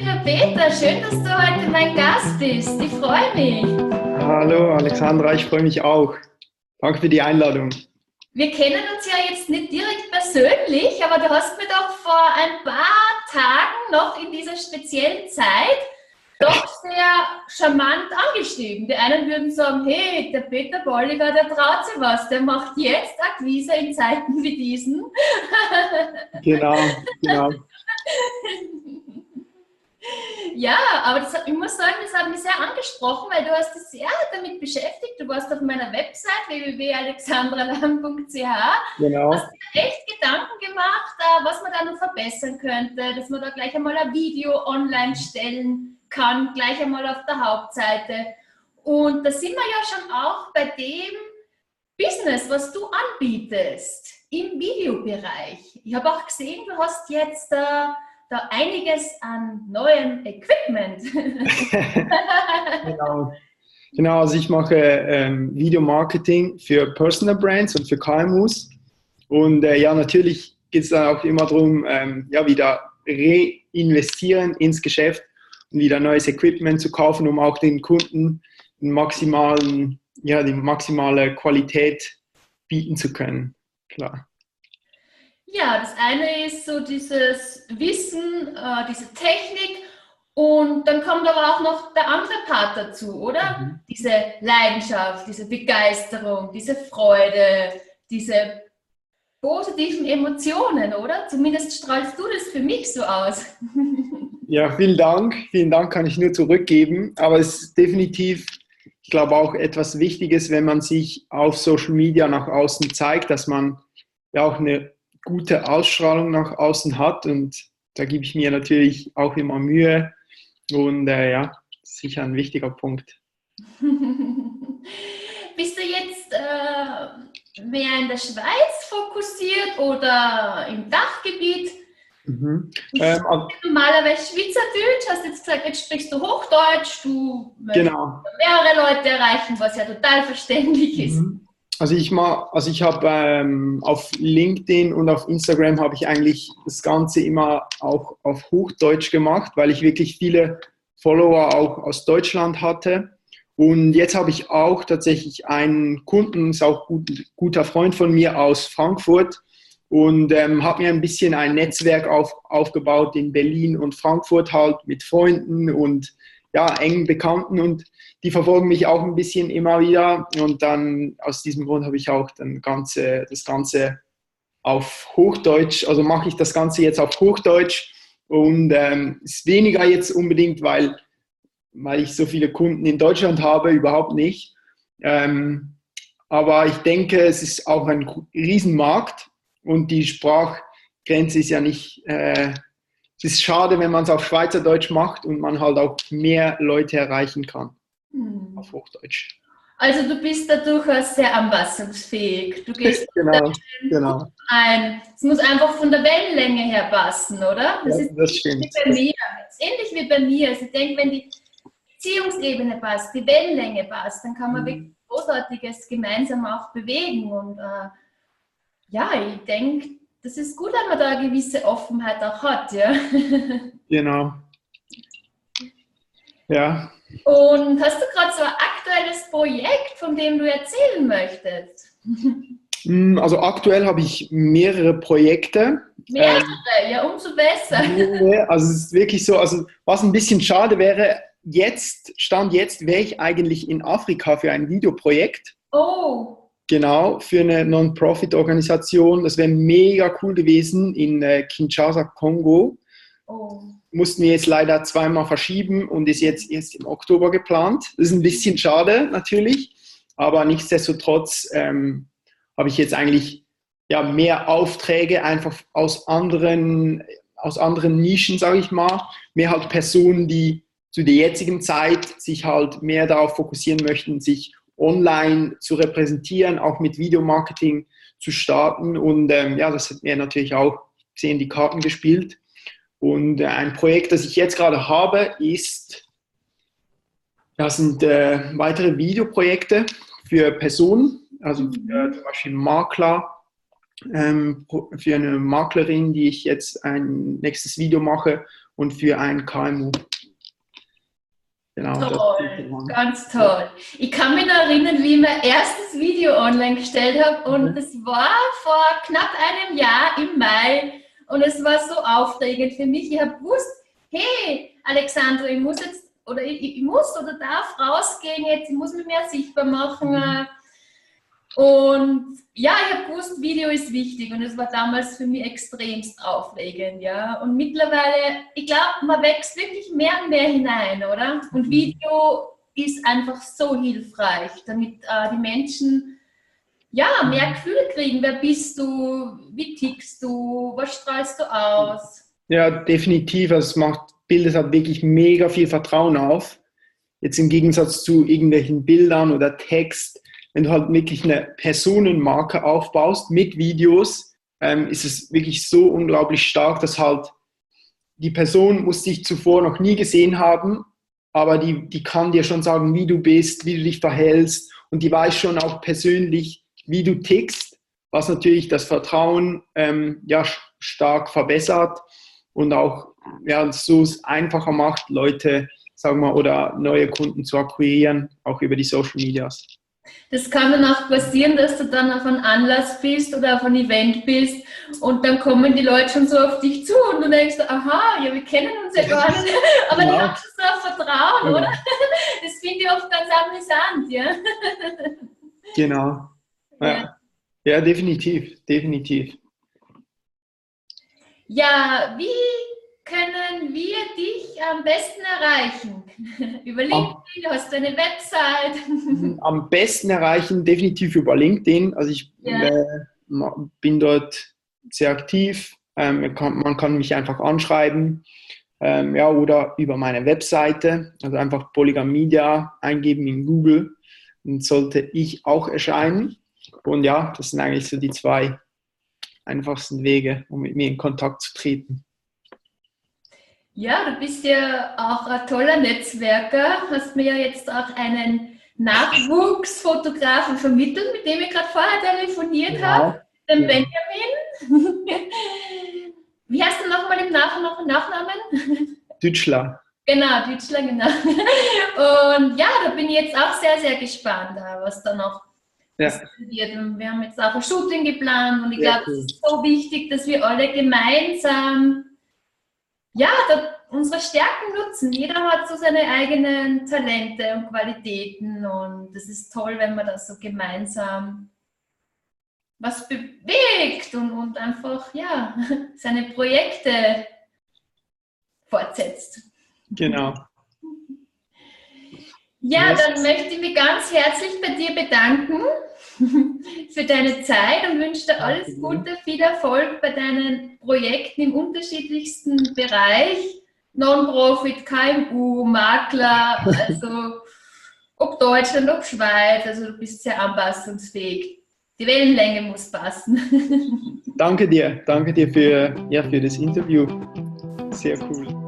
Lieber Peter, schön, dass du heute mein Gast bist. Ich freue mich. Hallo Alexandra, ich freue mich auch. Danke für die Einladung. Wir kennen uns ja jetzt nicht direkt persönlich, aber du hast mir doch vor ein paar Tagen noch in dieser speziellen Zeit doch sehr charmant angeschrieben. Die einen würden sagen, hey, der Peter Bolliger, der traut sich was, der macht jetzt Akquise in Zeiten wie diesen. Genau, genau. Ja, aber das, ich muss sagen, das hat mich sehr angesprochen, weil du hast dich sehr damit beschäftigt. Du warst auf meiner Website www.alexandralam.ch. Genau. Hast dir echt Gedanken gemacht, äh, was man da noch verbessern könnte, dass man da gleich einmal ein Video online stellen kann, gleich einmal auf der Hauptseite. Und da sind wir ja schon auch bei dem Business, was du anbietest im Videobereich. Ich habe auch gesehen, du hast jetzt äh, da einiges an neuem Equipment. genau. genau, also ich mache ähm, Videomarketing für Personal Brands und für KMUs. Und äh, ja, natürlich geht es dann auch immer darum, ähm, ja, wieder reinvestieren ins Geschäft und wieder neues Equipment zu kaufen, um auch den Kunden den maximalen, ja, die maximale Qualität bieten zu können. Klar. Ja, das eine ist so dieses Wissen, äh, diese Technik und dann kommt aber auch noch der andere Part dazu, oder? Mhm. Diese Leidenschaft, diese Begeisterung, diese Freude, diese positiven Emotionen, oder? Zumindest strahlst du das für mich so aus. ja, vielen Dank. Vielen Dank kann ich nur zurückgeben. Aber es ist definitiv, ich glaube, auch etwas Wichtiges, wenn man sich auf Social Media nach außen zeigt, dass man ja auch eine gute Ausstrahlung nach außen hat und da gebe ich mir natürlich auch immer Mühe und äh, ja, sicher ein wichtiger Punkt. Bist du jetzt äh, mehr in der Schweiz fokussiert oder im Dachgebiet? Mhm. Ähm, also, normalerweise Schweizerdeutsch, hast jetzt gesagt, jetzt sprichst du Hochdeutsch, du genau. mehrere Leute erreichen, was ja total verständlich ist. Mhm. Also ich mal, also ich habe ähm, auf LinkedIn und auf Instagram habe ich eigentlich das Ganze immer auch auf Hochdeutsch gemacht, weil ich wirklich viele Follower auch aus Deutschland hatte. Und jetzt habe ich auch tatsächlich einen Kunden, ist auch gut, guter Freund von mir aus Frankfurt und ähm, habe mir ein bisschen ein Netzwerk auf, aufgebaut in Berlin und Frankfurt halt mit Freunden und ja, engen Bekannten und die verfolgen mich auch ein bisschen immer wieder. Und dann aus diesem Grund habe ich auch dann ganze, das Ganze auf Hochdeutsch, also mache ich das Ganze jetzt auf Hochdeutsch und ähm, ist weniger jetzt unbedingt, weil, weil ich so viele Kunden in Deutschland habe, überhaupt nicht. Ähm, aber ich denke, es ist auch ein Riesenmarkt und die Sprachgrenze ist ja nicht, äh, es ist schade, wenn man es auf Schweizerdeutsch macht und man halt auch mehr Leute erreichen kann mhm. auf Hochdeutsch. Also du bist da durchaus sehr anpassungsfähig. Du gehst genau, genau. ein. Es muss einfach von der Wellenlänge her passen, oder? Das ja, ist das stimmt. wie bei mir. ähnlich wie bei mir. Also ich denke, wenn die Beziehungsebene passt, die Wellenlänge passt, dann kann man mhm. wirklich Großartiges gemeinsam auch bewegen. Und äh, ja, ich denke, das ist gut, wenn man da eine gewisse Offenheit auch hat, ja. Genau. Ja, und hast du gerade so ein aktuelles Projekt, von dem du erzählen möchtest? Hm, also aktuell habe ich mehrere Projekte. Mehrere, ähm, ja, umso besser. Also es ist wirklich so, also was ein bisschen schade wäre, jetzt, Stand jetzt, wäre ich eigentlich in Afrika für ein Videoprojekt. Oh. Genau, für eine Non-Profit-Organisation. Das wäre mega cool gewesen in äh, Kinshasa, Kongo. Oh mussten wir jetzt leider zweimal verschieben und ist jetzt erst im Oktober geplant. Das ist ein bisschen schade natürlich, aber nichtsdestotrotz ähm, habe ich jetzt eigentlich ja, mehr Aufträge einfach aus anderen, aus anderen Nischen, sage ich mal. Mehr halt Personen, die zu der jetzigen Zeit sich halt mehr darauf fokussieren möchten, sich online zu repräsentieren, auch mit Videomarketing zu starten. Und ähm, ja, das hat mir natürlich auch sehr in die Karten gespielt. Und äh, ein Projekt, das ich jetzt gerade habe, ist, das sind äh, weitere Videoprojekte für Personen, also für, zum Beispiel Makler, ähm, für eine Maklerin, die ich jetzt ein nächstes Video mache und für ein KMU. Genau, toll, ganz toll. Ich kann mich noch erinnern, wie ich mein erstes Video online gestellt habe und es mhm. war vor knapp einem Jahr im Mai und es war so aufregend für mich. Ich habe gewusst, hey, Alexandra, ich muss jetzt oder ich, ich, muss oder darf rausgehen jetzt, ich muss mich mehr sichtbar machen. Mhm. Und ja, ich habe gewusst, Video ist wichtig und es war damals für mich extremst aufregend, ja. Und mittlerweile, ich glaube, man wächst wirklich mehr und mehr hinein, oder? Und mhm. Video ist einfach so hilfreich, damit äh, die Menschen ja mehr mhm. Gefühl kriegen. Wer bist du? Wie tickst du? Was strahlst du aus? Ja, definitiv. Also es macht bildet halt wirklich mega viel Vertrauen auf. Jetzt im Gegensatz zu irgendwelchen Bildern oder Text, wenn du halt wirklich eine Personenmarke aufbaust mit Videos, ähm, ist es wirklich so unglaublich stark, dass halt die Person muss dich zuvor noch nie gesehen haben, aber die, die kann dir schon sagen, wie du bist, wie du dich verhältst und die weiß schon auch persönlich, wie du tickst, was natürlich das Vertrauen ähm, ja, stark verbessert und auch ja, so es einfacher macht, Leute, sagen wir, oder neue Kunden zu akquirieren, auch über die Social Medias. Das kann dann auch passieren, dass du dann auf einen Anlass bist oder auf ein Event bist und dann kommen die Leute schon so auf dich zu und du denkst, aha, ja, wir kennen uns ja gar nicht, aber genau. die haben schon so ein Vertrauen, genau. oder? Das finde ich oft ganz amüsant, ja. Genau. Ja. ja, definitiv, definitiv. Ja, wie können wir dich am besten erreichen? über LinkedIn, am, hast du eine Website? am besten erreichen definitiv über LinkedIn. Also ich ja. äh, bin dort sehr aktiv. Ähm, man, kann, man, kann, mich einfach anschreiben. Ähm, ja, oder über meine Webseite, also einfach Polygon Media eingeben in Google, dann sollte ich auch erscheinen. Und ja, das sind eigentlich so die zwei einfachsten Wege, um mit mir in Kontakt zu treten. Ja, du bist ja auch ein toller Netzwerker, hast mir ja jetzt auch einen Nachwuchsfotografen vermittelt, mit dem ich gerade vorher telefoniert genau. habe, den ja. Benjamin. Wie heißt du nochmal im Nach Nachnamen? Dütschler. Genau, Dütschler, genau. Und ja, da bin ich jetzt auch sehr, sehr gespannt, was da noch ja. passiert. Und wir haben jetzt auch ein Shooting geplant und ich glaube, es ist so wichtig, dass wir alle gemeinsam ja, unsere Stärken nutzen. Jeder hat so seine eigenen Talente und Qualitäten und es ist toll, wenn man das so gemeinsam was bewegt und, und einfach ja, seine Projekte fortsetzt. Genau. Ja, dann möchte ich mich ganz herzlich bei dir bedanken für deine Zeit und wünsche dir alles Gute, viel Erfolg bei deinen Projekten im unterschiedlichsten Bereich. Non-Profit, KMU, Makler, also ob Deutschland, ob Schweiz, also du bist sehr anpassungsfähig. Die Wellenlänge muss passen. danke dir, danke dir für, ja, für das Interview. Sehr cool.